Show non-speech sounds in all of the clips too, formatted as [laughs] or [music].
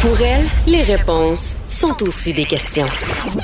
Pour elle, les réponses sont aussi des questions.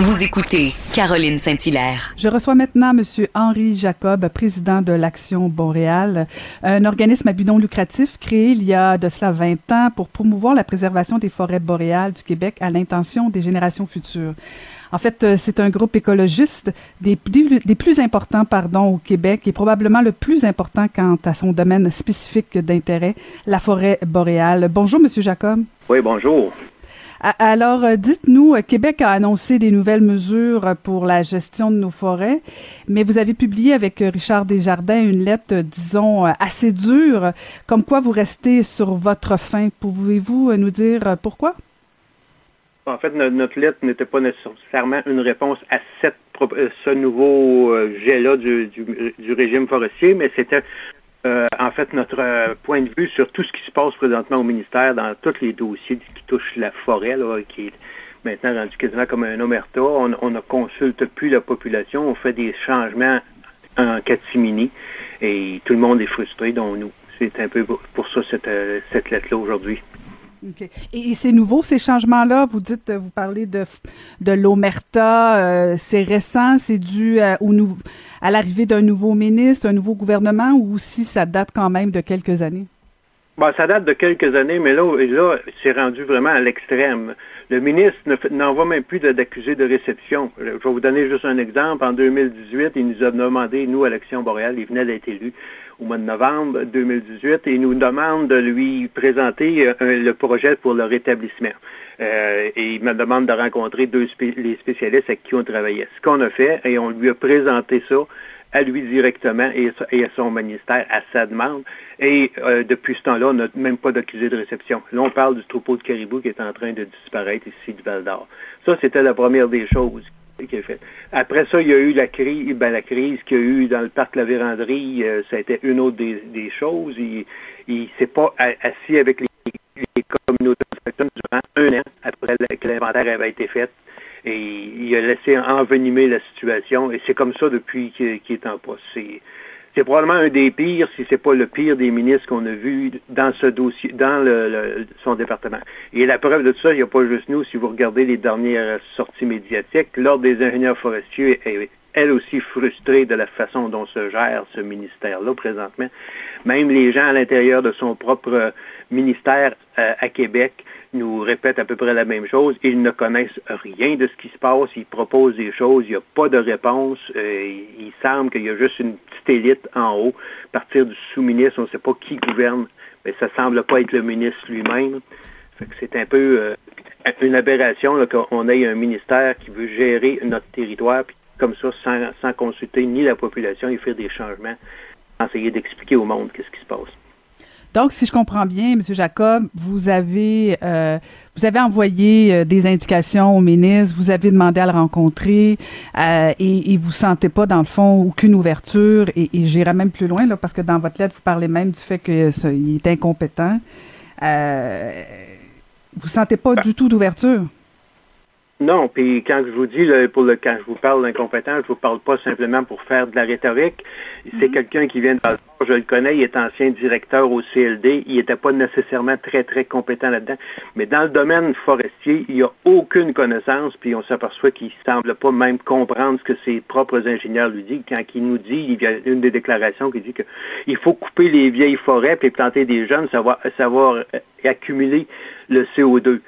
Vous écoutez Caroline Saint-Hilaire. Je reçois maintenant M. Henri Jacob, président de l'Action Boréal, un organisme à but non lucratif créé il y a de cela 20 ans pour promouvoir la préservation des forêts boréales du Québec à l'intention des générations futures. En fait, euh, c'est un groupe écologiste des plus, des plus importants pardon, au Québec et probablement le plus important quant à son domaine spécifique d'intérêt, la forêt boréale. Bonjour, Monsieur Jacob. Oui, bonjour. Alors, euh, dites-nous, euh, Québec a annoncé des nouvelles mesures pour la gestion de nos forêts, mais vous avez publié avec Richard Desjardins une lettre, disons, assez dure, comme quoi vous restez sur votre fin. Pouvez-vous nous dire pourquoi? En fait, notre, lettre n'était pas nécessairement une réponse à cette, ce nouveau jet-là du, du, régime forestier, mais c'était euh, en fait notre euh, point de vue sur tout ce qui se passe présentement au ministère dans tous les dossiers qui touchent la forêt, qui est maintenant rendu quasiment comme un omerta. On, ne consulte plus la population, on fait des changements en catimini et tout le monde est frustré, dont nous. C'est un peu pour ça euh, cette lettre-là aujourd'hui. OK. Et, c'est nouveau, ces changements-là? Vous dites, vous parlez de, de l'Omerta, c'est récent, c'est dû au nouveau à l'arrivée d'un nouveau ministre, un nouveau gouvernement, ou si ça date quand même de quelques années? Bon, ça date de quelques années, mais là, là c'est rendu vraiment à l'extrême. Le ministre n'envoie même plus d'accusés de réception. Je vais vous donner juste un exemple. En 2018, il nous a demandé, nous, à l'Action boréale, il venait d'être élu au mois de novembre 2018, et nous demande de lui présenter euh, le projet pour le rétablissement. Euh, et il me demande de rencontrer deux les spécialistes avec qui on travaillait. Ce qu'on a fait, et on lui a présenté ça à lui directement et, à son ministère à sa demande. Et euh, depuis ce temps-là, on n'a même pas d'accusé de réception. Là, on parle du troupeau de caribou qui est en train de disparaître ici du Val d'Or. Ça, c'était la première des choses Après ça, il y a eu la crise, ben, la crise qu'il y a eu dans le parc La Vérandrie, euh, ça a été une autre des, choses. Il, il s'est pas assis avec les les communautés durant un an après que l'inventaire avait été fait. Et il a laissé envenimer la situation. Et c'est comme ça depuis qu'il est en poste. C'est probablement un des pires, si c'est pas le pire des ministres qu'on a vu dans ce dossier, dans le, son département. Et la preuve de tout ça, il n'y a pas juste nous. Si vous regardez les dernières sorties médiatiques, l'Ordre des ingénieurs forestiers est elle aussi frustrée de la façon dont se gère ce ministère-là présentement. Même les gens à l'intérieur de son propre ministère euh, à Québec nous répètent à peu près la même chose. Ils ne connaissent rien de ce qui se passe. Ils proposent des choses. Il n'y a pas de réponse. Euh, il semble qu'il y a juste une petite élite en haut. À partir du sous-ministre, on ne sait pas qui gouverne, mais ça semble pas être le ministre lui-même. C'est un peu euh, une aberration qu'on ait un ministère qui veut gérer notre territoire comme ça sans, sans consulter ni la population et faire des changements, essayer d'expliquer au monde qu'est-ce qui se passe. Donc, si je comprends bien, M. Jacob, vous avez euh, vous avez envoyé euh, des indications au ministre, vous avez demandé à le rencontrer euh, et, et vous sentez pas, dans le fond, aucune ouverture. Et, et j'irai même plus loin, là, parce que dans votre lettre, vous parlez même du fait qu'il est incompétent. Vous sentez pas ben du tout d'ouverture? Non, puis quand je vous dis, pour le, quand je vous parle d'incompétent, je vous parle pas simplement pour faire de la rhétorique. C'est mhm. quelqu'un qui vient de je le connais, il est ancien directeur au CLD, il n'était pas nécessairement très, très compétent là-dedans. Mais dans le domaine forestier, il n'y a aucune connaissance, puis on s'aperçoit qu'il semble pas même comprendre ce que ses propres ingénieurs lui disent. Quand il nous dit, il y a une des déclarations qui dit qu'il faut couper les vieilles forêts puis planter des jeunes, savoir, savoir euh, accumuler le CO2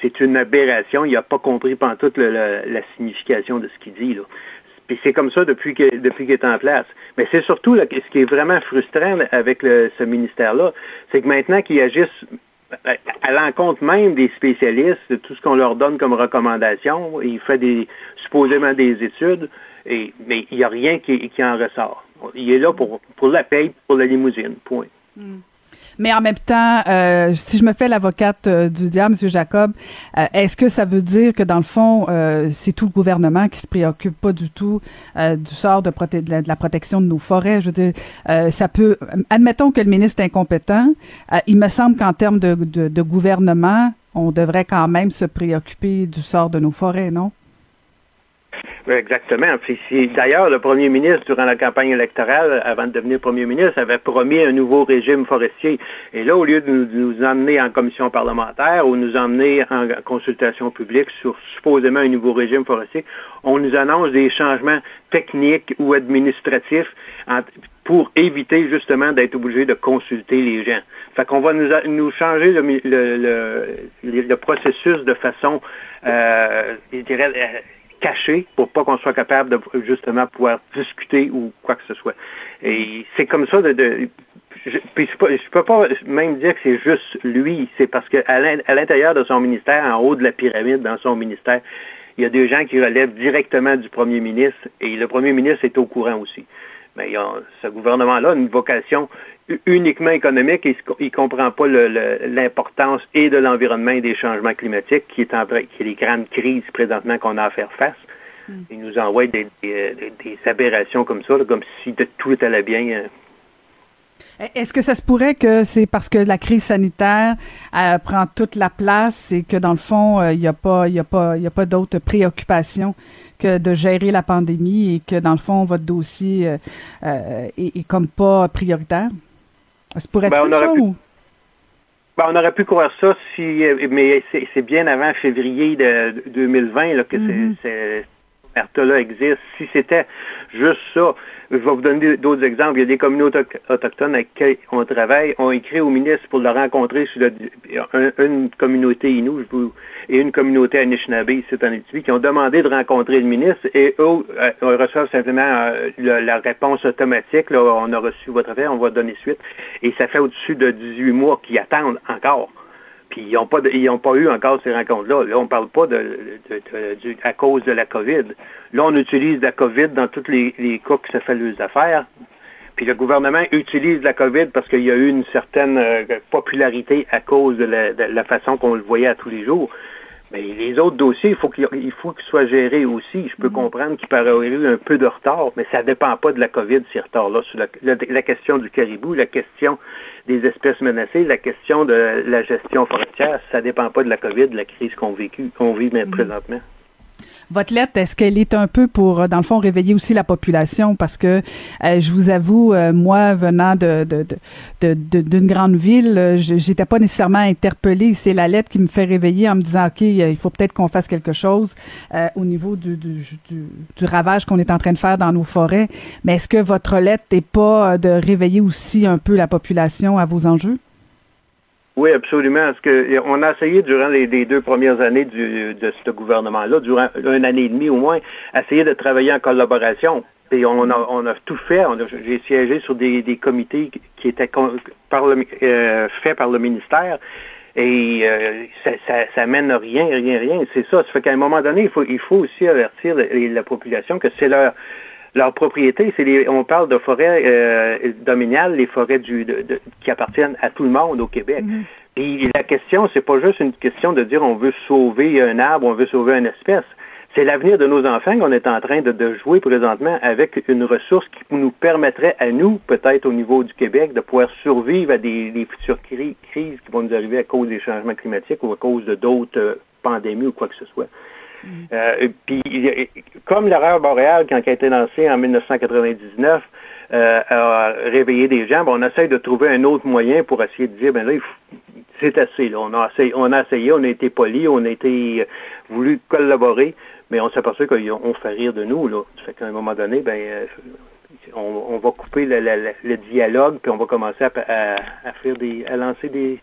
c'est une aberration. Il n'a pas compris pendant toute la signification de ce qu'il dit. Là. Puis c'est comme ça depuis que depuis qu'il est en place. Mais c'est surtout ce qui est vraiment frustrant avec ce ministère-là, c'est que maintenant qu'ils agissent à, l'encontre même des spécialistes, de tout ce qu'on leur donne comme recommandation, il fait des supposément des études, et, mais il n'y a rien qui, en ressort. Il est là pour, pour la paye, pour la limousine, point. Hmm. Mais en même temps, euh, si je me fais l'avocate euh, du diable, M. Jacob, euh, est-ce que ça veut dire que dans le fond, c'est tout le gouvernement qui se préoccupe pas du tout du sort de, de, la, protection de nos forêts? Je veux dire, ça peut. Admettons que le ministre est incompétent. il me semble qu'en termes de, de, de gouvernement, on devrait quand même se préoccuper du sort de nos forêts, non? Exactement. D'ailleurs, le premier ministre, durant la campagne électorale, avant de devenir premier ministre, avait promis un nouveau régime forestier. Et là, au lieu de nous, emmener en commission parlementaire ou nous emmener en consultation publique sur supposément un nouveau régime forestier, on nous annonce des changements techniques ou administratifs pour éviter justement d'être obligé de consulter les gens. Fait qu'on va nous, nous changer le, le, le, processus de façon, euh, je dirais, cachée pour pas qu'on soit capable de justement pouvoir discuter ou quoi que ce soit. Et c'est comme ça de, de je, puis je peux pas même dire que c'est juste lui, c'est parce qu'à l'intérieur de son ministère, en haut de la pyramide dans son ministère, il y a des gens qui relèvent directement du premier ministre et le premier ministre est au courant aussi. Mais ce gouvernement-là a une vocation uniquement économique et il ne comprend pas l'importance et de l'environnement et des changements climatiques qui est, en, qui est les grandes crises présentement qu'on a à faire face. Hmm. Il nous envoie des, aberrations comme ça, comme si tout allait bien. Euh. Est-ce que ça se pourrait que c'est parce que la crise sanitaire euh, prend toute la place et que dans le fond, euh, il n'y a pas, y a pas, y a pas d'autres préoccupations que de gérer la pandémie et que dans le fond, votre dossier euh, est, comme pas prioritaire? Ça pourrait être ben, ça ou? Ben, on aurait pu croire ça si, mais c'est bien avant février de 2020 là, que mm-hmm. c'est là existe. Si c'était juste ça, je vais vous donner d'autres exemples. Il y a des communautés autochtones avec qui on travaille. On écrit au ministre pour le rencontrer sur une communauté Innu et une communauté Anishinaabe ici en Éthiopie qui ont demandé de rencontrer le ministre et eux euh, reçoivent simplement euh, la, réponse automatique. Là, on a reçu votre affaire, on va donner suite. Et ça fait au-dessus de 18 mois qu'ils attendent encore. Puis ils n'ont pas, pas eu encore ces rencontres-là. Là, on ne parle pas de, à cause de la COVID. Là, on utilise la COVID dans tous les, les cas que ça fait les affaires. Puis le gouvernement utilise la COVID parce qu'il y a eu une certaine euh, popularité à cause de la façon qu'on le voyait à tous les jours. Mais les autres dossiers, il faut qu'il faut qu'ils soient gérés aussi. Je peux mm. comprendre qu'il paraît avoir eu un peu de retard, mais ça ne dépend pas de la COVID, ces retards-là. Sur la, question du caribou, la question des espèces menacées, la question de la gestion forestière, ça ne dépend pas de la COVID, de la crise qu'on qu'on vit mm. présentement. Votre lettre, est-ce qu'elle est un peu pour, euh, dans le fond, réveiller aussi la population? Parce que euh, je vous avoue, euh, moi, venant de, d'une grande ville, j'étais pas nécessairement interpellée. C'est la lettre qui me fait réveiller en me disant, OK, il faut peut-être qu'on fasse quelque chose au niveau du, du, du, ravage qu'on est en train de faire dans nos forêts. Mais est-ce que votre lettre n'est pas de réveiller aussi un peu la population à vos enjeux? Oui, absolument. Parce que on a essayé durant les, deux premières années du, de ce gouvernement-là, durant une année et demie au moins, essayer de travailler en collaboration. Et on a, on a tout fait. J'ai siégé sur des, des, comités qui étaient par le, euh, faits par le ministère. Et euh, ça, ça, ça, mène rien, rien, rien. C'est ça. Ça fait qu'à un moment donné, il faut, il faut aussi avertir la population que c'est leur leur propriété, c'est les, on parle de forêts euh, domaniales, les forêts du, de, qui appartiennent à tout le monde au Québec. Mhm. Et la question, c'est pas juste une question de dire on veut sauver un arbre, on veut sauver une espèce. C'est l'avenir de nos enfants qu'on est en train de, de, jouer présentement avec une ressource qui nous permettrait à nous, peut-être au niveau du Québec, de pouvoir survivre à des, des futures crises qui vont nous arriver à cause des changements climatiques ou à cause de d'autres euh, pandémies ou quoi que ce soit. Euh, puis, comme l'erreur boréale, quand elle a été lancée en 1999, euh, a réveillé des gens, ben, on essaye de trouver un autre moyen pour essayer de dire, ben là, c'est assez. Là. On, a essayé, on a essayé, on a été poli, on a été euh, voulu collaborer, mais on s'aperçoit qu'on fait rire de nous. Là. Ça fait qu'à un moment donné, ben, euh, on, va couper le, le, dialogue, puis on va commencer à, faire des, à lancer des,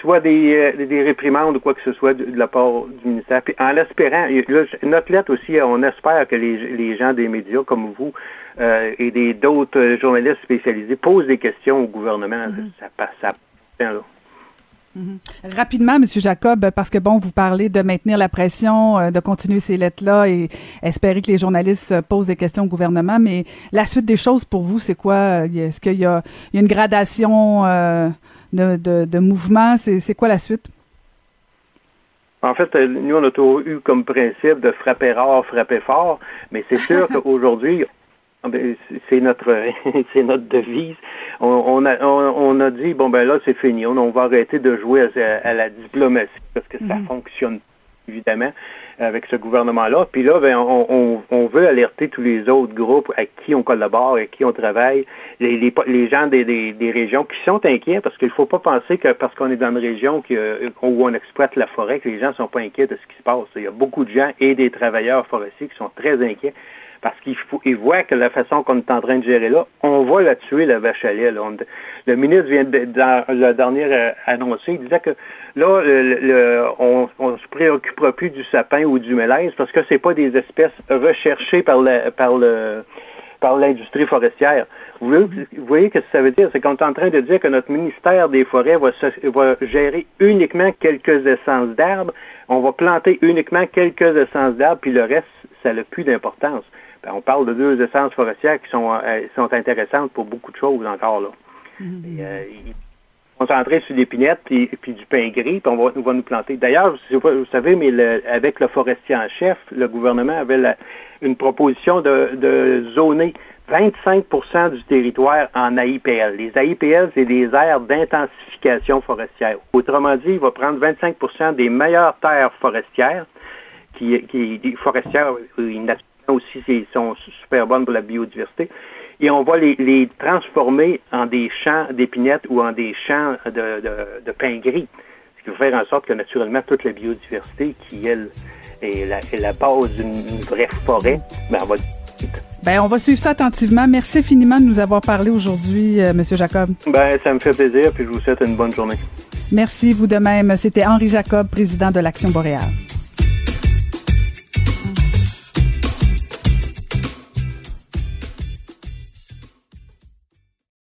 soit des, euh, des, réprimandes ou quoi que ce soit de, la part du ministère. Puis en l'espérant, notre lettre aussi, on espère que les, les gens des médias comme vous euh, et des d'autres journalistes spécialisés posent des questions au gouvernement. Mm-hmm. Ça passe, ça là. Mm-hmm. Rapidement, M. Jacob, parce que bon, vous parlez de maintenir la pression, euh, de continuer ces lettres-là et espérer que les journalistes posent des questions au gouvernement, mais la suite des choses pour vous, c'est quoi? Est-ce qu'il y, y, a une gradation de, de, mouvement. C'est quoi la suite? En fait, euh, nous, on a toujours eu comme principe de frapper rare, frapper fort, mais c'est sûr [laughs] qu'aujourd'hui, ah ben, c'est notre [laughs] c'est notre devise. On, a on, a dit bon ben là c'est fini, on, va arrêter de jouer à, la diplomatie parce que ça mhm. fonctionne. Évidemment, avec ce gouvernement-là. Puis là, ben, on, veut alerter tous les autres groupes avec qui on collabore, avec qui on travaille, les, gens des, des, régions qui sont inquiets, parce qu'il ne faut pas penser que parce qu'on est dans une région où on exploite la forêt, que les gens ne sont pas inquiets de ce qui se passe. Il y a beaucoup de gens et des travailleurs forestiers qui sont très inquiets parce qu'ils voient que la façon qu'on est en train de gérer là, on va la tuer, la vache à lait. le ministre vient de, dans le dernier euh, annoncé, il disait que là, on ne se préoccupera plus du sapin ou du mélèze parce que c'est pas des espèces recherchées par, par l'industrie forestière. Vous voyez, ce que ça veut dire? C'est qu'on est en train de dire que notre ministère des Forêts va gérer uniquement quelques essences d'arbres, on va planter uniquement quelques essences d'arbres, puis le reste, ça n'a plus d'importance. Ben, on parle de deux essences forestières qui sont, euh, sont intéressantes pour beaucoup de choses encore. Là. Mm-hmm. Euh, concentrer sur l'épinette puis, puis du pain gris, puis on va, va nous planter. D'ailleurs, vous savez, mais avec le forestier en chef, le gouvernement avait une proposition de, de zoner 25% du territoire en AIPL. Les AIPL, c'est des aires d'intensification forestière. Autrement dit, il va prendre 25% des meilleures terres forestières, qui, qui forestières, aussi sont super bonnes pour la biodiversité. Et on va les, transformer en des champs d'épinettes ou en des champs de, de, pin gris. Ce qui va faire en sorte que naturellement toute la biodiversité, qui elle est la, base d'une vraie forêt, ben, on va ben, on va suivre ça attentivement. Merci infiniment de nous avoir parlé aujourd'hui, euh, Monsieur Jacob. Ben, ça me fait plaisir, puis je vous souhaite une bonne journée. Merci, vous de même. C'était Henri Jacob, président de l'Action boréale.